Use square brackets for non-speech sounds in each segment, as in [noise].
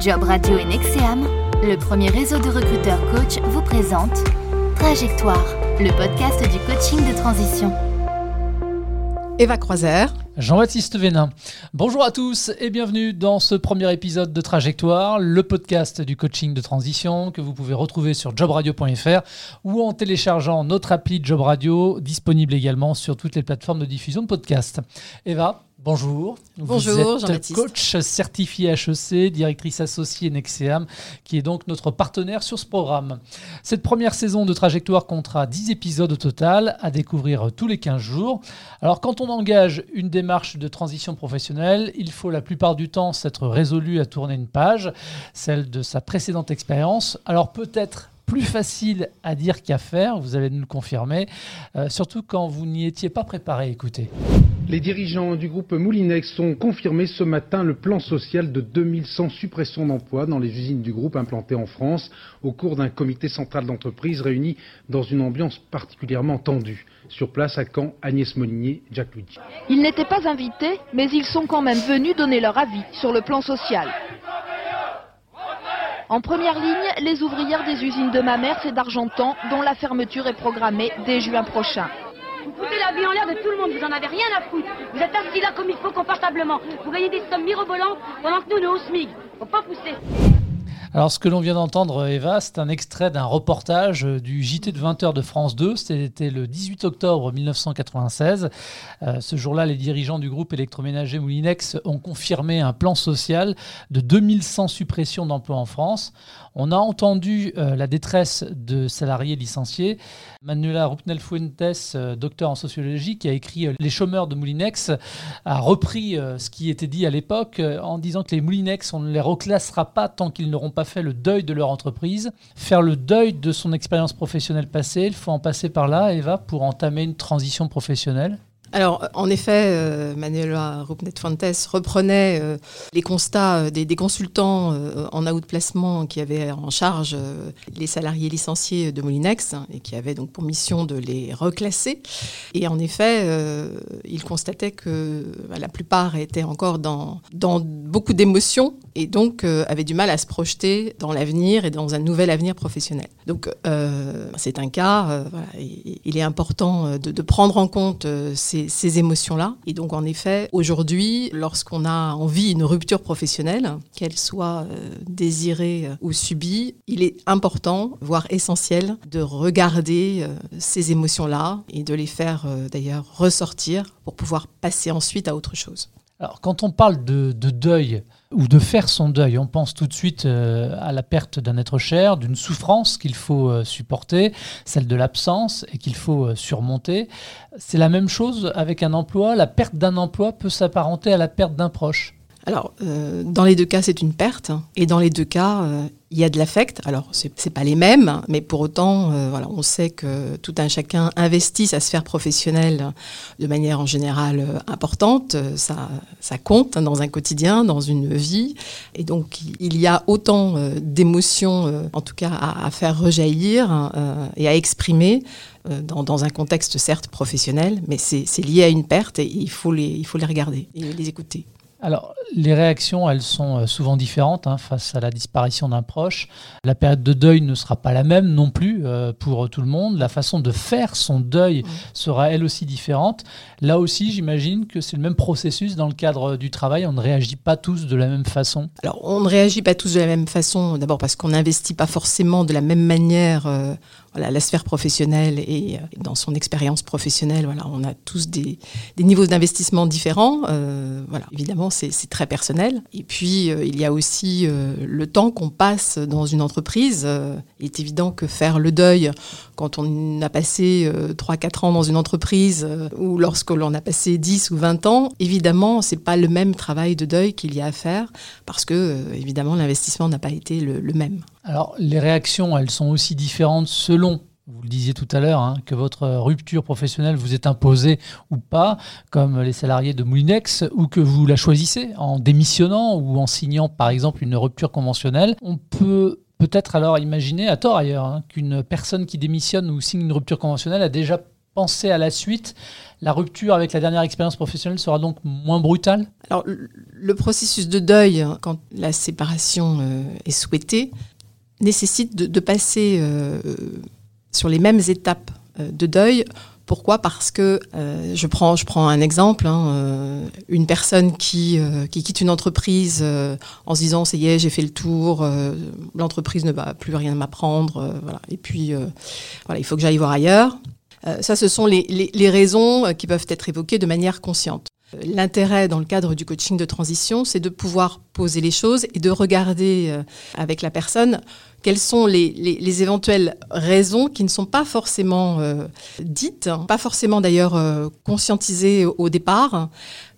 Job Radio et Nexeam, le premier réseau de recruteurs coach, vous présente Trajectoire, le podcast du coaching de transition. Eva Croiser. Jean-Baptiste Vénin. Bonjour à tous et bienvenue dans ce premier épisode de Trajectoire, le podcast du coaching de transition que vous pouvez retrouver sur jobradio.fr ou en téléchargeant notre appli Job Radio, disponible également sur toutes les plateformes de diffusion de podcasts. Eva, Bonjour. Bonjour, Vous êtes coach certifié HEC, directrice associée Nexeam, qui est donc notre partenaire sur ce programme. Cette première saison de Trajectoire comptera 10 épisodes au total à découvrir tous les 15 jours. Alors, quand on engage une démarche de transition professionnelle, il faut la plupart du temps s'être résolu à tourner une page, celle de sa précédente expérience. Alors, peut-être plus facile à dire qu'à faire, vous allez nous le confirmer, euh, surtout quand vous n'y étiez pas préparé. Écoutez. Les dirigeants du groupe Moulinex ont confirmé ce matin le plan social de 2100 suppressions d'emplois dans les usines du groupe implantées en France au cours d'un comité central d'entreprise réuni dans une ambiance particulièrement tendue. Sur place à Caen, Agnès Molinier, Jack Luigi. Ils n'étaient pas invités, mais ils sont quand même venus donner leur avis sur le plan social. En première ligne, les ouvrières des usines de Mamers et d'Argentan, dont la fermeture est programmée dès juin prochain. Vous foutez la vie en l'air de tout le monde, vous en avez rien à foutre. Vous êtes assis là comme il faut confortablement. Vous gagnez des sommes mirobolantes pendant que nous, nous, au SMIC. Faut pas pousser. Alors, ce que l'on vient d'entendre, Eva, c'est un extrait d'un reportage du JT de 20h de France 2. C'était le 18 octobre 1996. Euh, ce jour-là, les dirigeants du groupe électroménager Moulinex ont confirmé un plan social de 2100 suppressions d'emplois en France. On a entendu euh, la détresse de salariés licenciés. Manuela Rupnel-Fuentes, euh, docteur en sociologie, qui a écrit Les chômeurs de Moulinex, a repris ce qui était dit à l'époque en disant que les Moulinex, on ne les reclassera pas tant qu'ils n'auront pas fait le deuil de leur entreprise, faire le deuil de son expérience professionnelle passée. Il faut en passer par là, Eva, pour entamer une transition professionnelle alors, en effet, euh, Manuela Rupnet-Fuentes reprenait euh, les constats euh, des, consultants en outplacement qui avaient en charge les salariés licenciés de Molinex et qui avaient donc pour mission de les reclasser. Et en effet, il constatait que la plupart étaient encore dans beaucoup d'émotions et donc avaient du mal à se projeter dans l'avenir et dans un nouvel avenir professionnel. Donc, c'est un cas, voilà, il est important de, de, prendre en compte ces ces, émotions-là. Et donc, en effet, aujourd'hui, lorsqu'on a envie d'une rupture professionnelle, qu'elle soit euh, désirée euh, ou subie, il est important, voire essentiel, de regarder euh, ces émotions-là et de les faire d'ailleurs ressortir pour pouvoir passer ensuite à autre chose. Alors, quand on parle de, deuil ou de faire son deuil, on pense tout de suite euh, à la perte d'un être cher, d'une souffrance qu'il faut euh, supporter, celle de l'absence et qu'il faut euh, surmonter. C'est la même chose avec un emploi. La perte d'un emploi peut s'apparenter à la perte d'un proche. Alors, dans les deux cas, c'est une perte. Et dans les deux cas, il y a de l'affect. Alors, ce n'est pas les mêmes, mais pour autant, euh, voilà, on sait que tout un chacun investit sa sphère professionnelle de manière en général euh, importante. Ça, ça compte dans un quotidien, dans une vie. Et donc, il y a autant euh, d'émotions, en tout cas, à, faire rejaillir et à exprimer dans, dans, un contexte certes professionnel, mais c'est lié à une perte et il faut les, il faut les regarder et les écouter. Alors, les réactions, elles sont euh, souvent différentes hein, face à la disparition d'un proche. La période de deuil ne sera pas la même non plus euh, pour tout le monde. La façon de faire son deuil sera elle aussi différente. Là aussi, j'imagine que c'est le même processus dans le cadre du travail. On ne réagit pas tous de la même façon. Alors, on ne réagit pas tous de la même façon. D'abord parce qu'on n'investit pas forcément de la même manière. Euh, voilà, la sphère professionnelle et, euh, dans son expérience professionnelle, voilà, on a tous des, des niveaux d'investissement différents. Euh, voilà, évidemment, c'est très personnel. Et puis, euh, il y a aussi le temps qu'on passe dans une entreprise. il est évident que faire le deuil quand on a passé 3-4 ans dans une entreprise ou lorsque l'on a passé 10 ou 20 ans, évidemment, c'est pas le même travail de deuil qu'il y a à faire parce que, évidemment, l'investissement n'a pas été le, le même. Alors, les réactions, elles sont aussi différentes selon vous le disiez tout à l'heure, hein, que votre rupture professionnelle vous est imposée ou pas, comme les salariés de Moulinex, ou que vous la choisissez en démissionnant ou en signant par exemple une rupture conventionnelle. On peut peut-être alors imaginer, à tort ailleurs, hein, qu'une personne qui démissionne ou signe une rupture conventionnelle a déjà penser à la suite, la rupture avec la dernière expérience professionnelle sera donc moins brutale? Alors, le processus de deuil, quand la séparation euh, est souhaitée, nécessite de, passer euh, sur les mêmes étapes euh, de deuil. Pourquoi? Parce que je, prends, je prends un exemple, hein, une personne qui, qui quitte une entreprise en se disant ça y est, j'ai fait le tour, l'entreprise ne va plus rien m'apprendre, voilà. et puis voilà, il faut que j'aille voir ailleurs. ça, ce sont les raisons qui peuvent être évoquées de manière consciente. L'intérêt dans le cadre du coaching de transition, c'est de pouvoir poser les choses et de regarder euh, avec la personne quelles sont les, éventuelles raisons qui ne sont pas forcément euh, dites, pas forcément d'ailleurs euh, conscientisées au départ,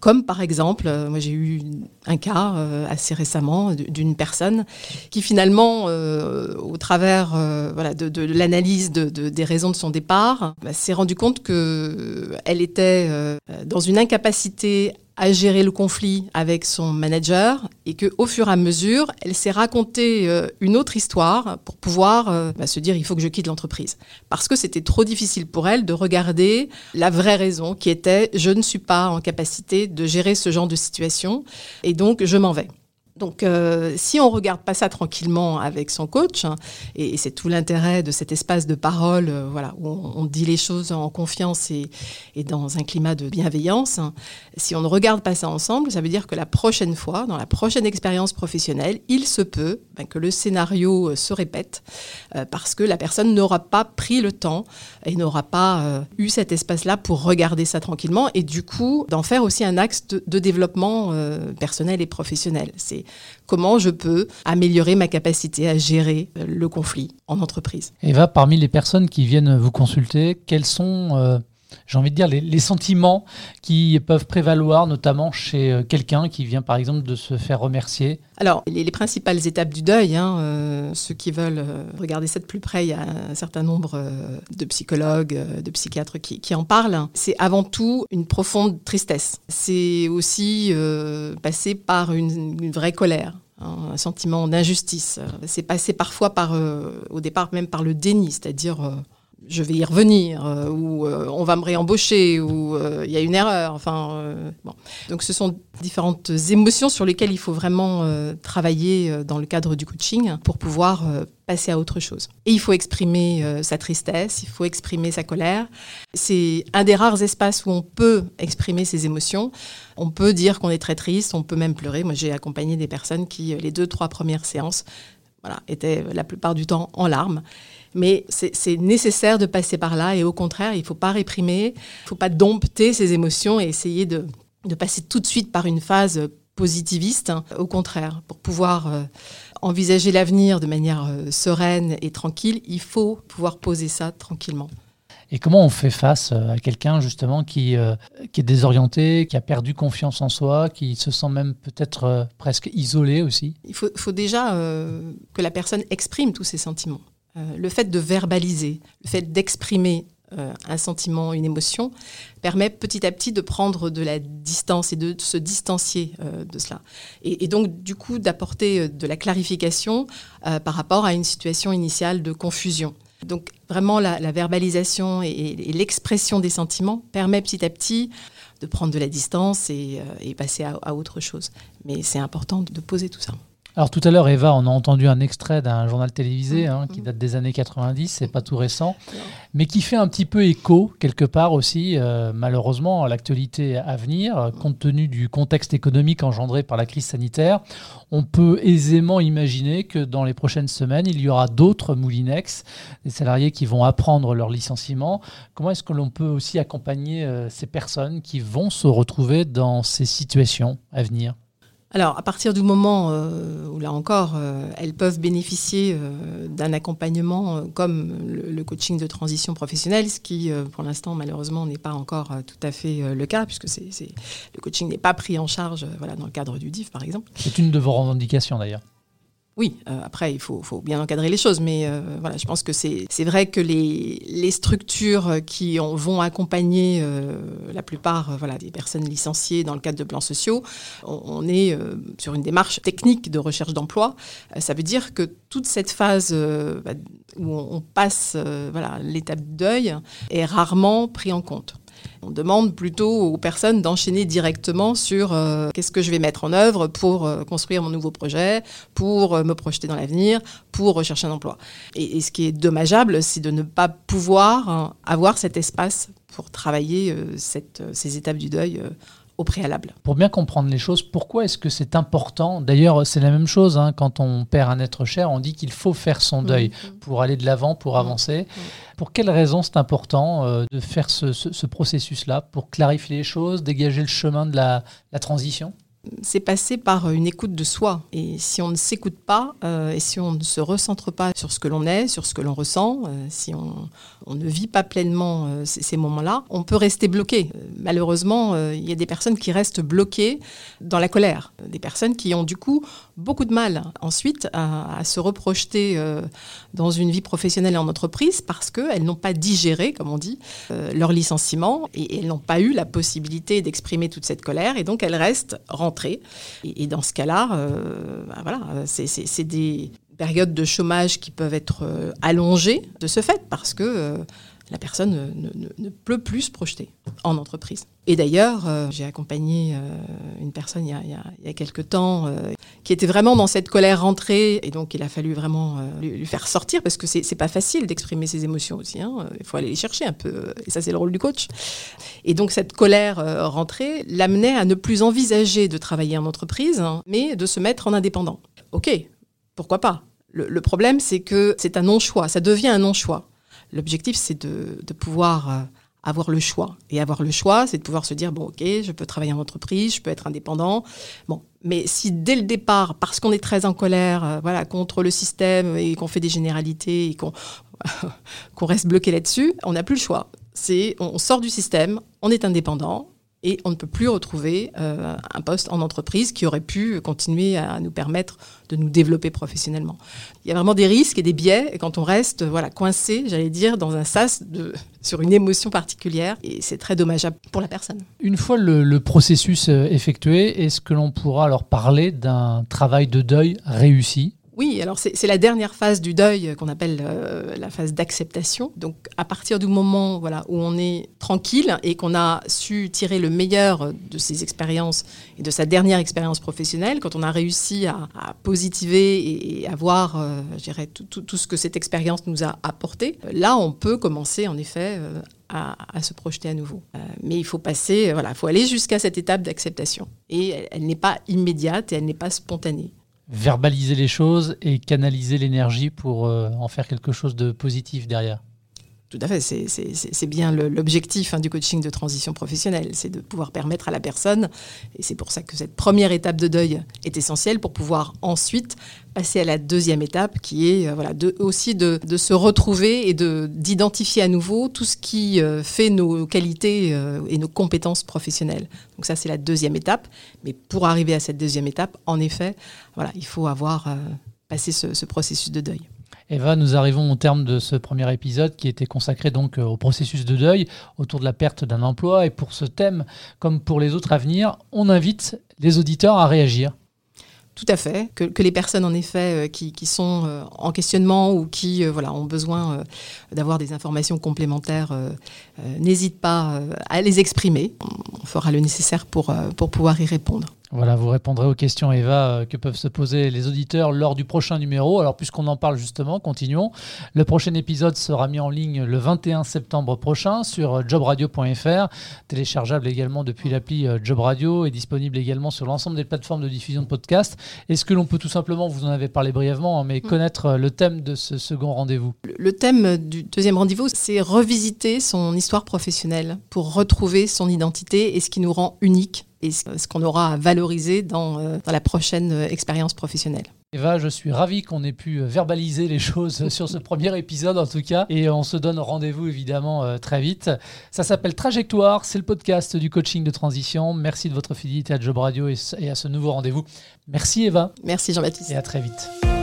comme par exemple, euh, moi j'ai eu un cas euh, assez récemment d'une personne qui finalement, euh, au travers de, l'analyse de, des raisons de son départ, bah, s'est rendu compte qu'elle était dans une incapacité à gérer le conflit avec son manager et que au fur et à mesure, elle s'est raconté euh, une autre histoire pour pouvoir euh, bah, se dire il faut que je quitte l'entreprise parce que c'était trop difficile pour elle de regarder la vraie raison qui était je ne suis pas en capacité de gérer ce genre de situation et donc je m'en vais. Donc, euh, si on regarde pas ça tranquillement avec son coach, hein, et, c'est tout l'intérêt de cet espace de parole, euh, voilà, où on, dit les choses en confiance et, dans un climat de bienveillance, hein, si on ne regarde pas ça ensemble, ça veut dire que la prochaine fois, dans la prochaine expérience professionnelle, il se peut ben, que le scénario euh, se répète parce que la personne n'aura pas pris le temps et n'aura pas eu cet espace-là pour regarder ça tranquillement et du coup d'en faire aussi un axe de, de développement personnel et professionnel. C'est comment je peux améliorer ma capacité à gérer euh, le conflit en entreprise. Eva, parmi les personnes qui viennent vous consulter, quels sont... Euh, j'ai envie de dire, les, sentiments qui peuvent prévaloir, notamment chez euh, quelqu'un qui vient par exemple de se faire remercier Alors, les, principales étapes du deuil, hein, ceux qui veulent regarder ça de plus près, il y a un certain nombre de psychologues, de psychiatres qui, en parlent. C'est avant tout une profonde tristesse. C'est aussi passer par une vraie colère un sentiment d'injustice. C'est passé parfois par, euh, au départ même par le déni, c'est-à-dire euh, je vais y revenir, euh, ou on va me réembaucher, ou il y a une erreur. Enfin, bon. Donc ce sont différentes émotions sur lesquelles il faut vraiment travailler dans le cadre du coaching pour pouvoir passer à autre chose. Et il faut exprimer euh, sa tristesse, il faut exprimer sa colère. C'est un des rares espaces où on peut exprimer ses émotions. On peut dire qu'on est très triste, on peut même pleurer. Moi, j'ai accompagné des personnes qui, euh, les deux, trois premières séances, voilà, étaient la plupart du temps en larmes. Mais c'est nécessaire de passer par là et au contraire, il ne faut pas réprimer, il ne faut pas dompter ses émotions et essayer de, de, passer tout de suite par une phase positiviste. Au contraire, pour pouvoir... Euh, envisager l'avenir de manière euh, sereine et tranquille, il faut pouvoir poser ça tranquillement. Et comment on fait face euh, à quelqu'un justement qui, euh, qui est désorienté, qui a perdu confiance en soi, qui se sent même peut-être presque isolé aussi? Il faut, faut déjà que la personne exprime tous ses sentiments. Le fait de verbaliser, le fait d'exprimer euh, un sentiment, une émotion, permet petit à petit de prendre de la distance et de se distancier euh, de cela. Et, donc, du coup, d'apporter euh, de la clarification par rapport à une situation initiale de confusion. Donc, vraiment, la, verbalisation et, l'expression des sentiments permet petit à petit de prendre de la distance et, passer à autre chose. Mais c'est important de poser tout ça. Alors tout à l'heure, Eva, on a entendu un extrait d'un journal télévisé mmh, hein, qui mmh. date des années 90, c'est pas tout récent, mais qui fait un petit peu écho quelque part aussi, euh, malheureusement, à l'actualité à venir, compte tenu du contexte économique engendré par la crise sanitaire. On peut aisément imaginer que dans les prochaines semaines, il y aura d'autres Moulinex, des salariés qui vont apprendre leur licenciement. Comment est-ce que l'on peut aussi accompagner euh, ces personnes qui vont se retrouver dans ces situations à venir? Alors, à partir du moment euh, où, là encore, euh, elles peuvent bénéficier euh, d'un accompagnement comme le, coaching de transition professionnelle, ce qui, pour l'instant, malheureusement, n'est pas encore tout à fait le cas, puisque le coaching n'est pas pris en charge dans le cadre du DIF, par exemple. C'est une de vos revendications, d'ailleurs. Oui, euh, après, il faut, bien encadrer les choses, mais euh, je pense que c'est vrai que les, structures qui ont, vont accompagner euh, la plupart des personnes licenciées dans le cadre de plans sociaux, on, est sur une démarche technique de recherche d'emploi. ça veut dire que toute cette phase bah, où on, passe l'étape deuil est rarement prise en compte. On demande plutôt aux personnes d'enchaîner directement sur euh, qu'est-ce que je vais mettre en œuvre pour euh, construire mon nouveau projet, pour euh, me projeter dans l'avenir, pour rechercher un emploi. Et, ce qui est dommageable, c'est de ne pas pouvoir hein, avoir cet espace pour travailler ces étapes du deuil au préalable. Pour bien comprendre les choses, pourquoi est-ce que c'est important? D'ailleurs, c'est la même chose, hein, quand on perd un être cher, on dit qu'il faut faire son deuil mmh, mmh. pour aller de l'avant, pour mmh, avancer. Pour quelles raisons c'est important euh, de faire ce, processus-là? Pour clarifier les choses, dégager le chemin de la transition? C'est passé par une écoute de soi. Et si on ne s'écoute pas, euh, et si on ne se recentre pas sur ce que l'on est, sur ce que l'on ressent, euh, si on, ne vit pas pleinement euh, ces, moments-là, on peut rester bloqué. malheureusement, il y a des personnes qui restent bloquées dans la colère. Des personnes qui ont du coup beaucoup de mal ensuite à, se reprojeter dans une vie professionnelle et en entreprise parce qu'elles n'ont pas digéré, comme on dit, leur licenciement et, elles n'ont pas eu la possibilité d'exprimer toute cette colère et donc elles restent rentrées et, dans ce cas-là, euh, bah voilà, c'est des périodes de chômage qui peuvent être euh, allongées de ce fait parce que euh, la personne ne, peut plus se projeter en entreprise. Et d'ailleurs, euh, j'ai accompagné euh, une personne il y a, il quelques temps euh, qui était vraiment dans cette colère rentrée, et donc il a fallu vraiment lui, faire sortir parce que c'est pas facile d'exprimer ses émotions aussi. Hein. Il faut aller les chercher un peu, et ça c'est le rôle du coach. Et donc cette colère rentrée l'amenait à ne plus envisager de travailler en entreprise, hein, mais de se mettre en indépendant. Ok, pourquoi pas? Le problème, c'est que c'est un non-choix, ça devient un non-choix. L'objectif, c'est de, pouvoir euh, avoir le choix. Et avoir le choix, c'est de pouvoir se dire, bon, ok, je peux travailler en entreprise, je peux être indépendant. Bon, mais si dès le départ, parce qu'on est très en colère euh, voilà, contre le système et qu'on fait des généralités et qu'on [laughs] reste bloqué là-dessus, on n'a plus le choix. On sort du système, on est indépendant, et on ne peut plus retrouver euh, un poste en entreprise qui aurait pu continuer à nous permettre de nous développer professionnellement. Il y a vraiment des risques et des biais quand on reste voilà, coincé, j'allais dire, dans un sas sur une émotion particulière et c'est très dommageable pour la personne. Une fois le, le processus euh, effectué, est-ce que l'on pourra alors parler d'un travail de deuil réussi? Oui, alors c'est la dernière phase du deuil qu'on appelle euh, la phase d'acceptation. Donc à partir du moment voilà, où on est tranquille et qu'on a su tirer le meilleur de ses expériences et de sa dernière expérience professionnelle, quand on a réussi à, positiver et, à voir euh, tout, tout, ce que cette expérience nous a apporté, là on peut commencer en effet euh, à, se projeter à nouveau. mais il faut passer, voilà, il faut aller jusqu'à cette étape d'acceptation. Et elle n'est pas immédiate et elle n'est pas spontanée verbaliser les choses et canaliser l'énergie pour euh, en faire quelque chose de positif derrière. Tout à fait, c'est bien l'objectif hein, du coaching de transition professionnelle, c'est de pouvoir permettre à la personne, et c'est pour ça que cette première étape de deuil est essentielle pour pouvoir ensuite passer à la deuxième étape qui est euh, voilà, aussi de, se retrouver et d'identifier à nouveau tout ce qui euh, fait nos qualités euh, et nos compétences professionnelles. Donc ça c'est la deuxième étape, mais pour arriver à cette deuxième étape, en effet, il faut avoir passé ce processus de deuil. Eva, nous arrivons au terme de ce premier épisode qui était consacré donc euh, au processus de deuil autour de la perte d'un emploi. Et pour ce thème, comme pour les autres à venir, on invite les auditeurs à réagir. Tout à fait. Que, les personnes, en effet, euh, qui, sont euh, en questionnement ou qui voilà, ont besoin d'avoir des informations complémentaires, n'hésitent pas à les exprimer. On fera le nécessaire pour, pour pouvoir y répondre. Voilà, vous répondrez aux questions, Eva, euh, que peuvent se poser les auditeurs lors du prochain numéro. Alors, puisqu'on en parle justement, continuons. Le prochain épisode sera mis en ligne le 21 septembre prochain sur euh, jobradio.fr, téléchargeable également depuis l'appli euh, Job Radio et disponible également sur l'ensemble des plateformes de diffusion de podcasts. Est-ce que l'on peut tout simplement, vous en avez parlé brièvement, hein, mais mm. connaître le thème de ce second rendez-vous? Le thème du deuxième rendez-vous, c'est revisiter son histoire professionnelle pour retrouver son identité et ce qui nous rend unique et ce qu'on aura à valoriser dans, euh, dans la prochaine euh, expérience professionnelle. Eva, je suis ravi qu'on ait pu euh, verbaliser les [laughs] choses sur ce premier épisode en tout cas. Et on se donne rendez-vous évidemment très vite. Ça s'appelle Trajectoire, c'est le podcast du coaching de transition. Merci de votre fidélité à Job Radio et à ce nouveau rendez-vous. Merci Eva. Merci Jean-Baptiste. Et à très vite.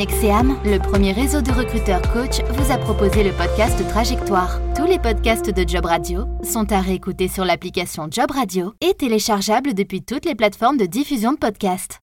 Nexeam, le premier réseau de recruteurs coach, vous a proposé le podcast Trajectoire. Tous les podcasts de Job Radio sont à réécouter sur l'application Job Radio et téléchargeables depuis toutes les plateformes de diffusion de podcasts.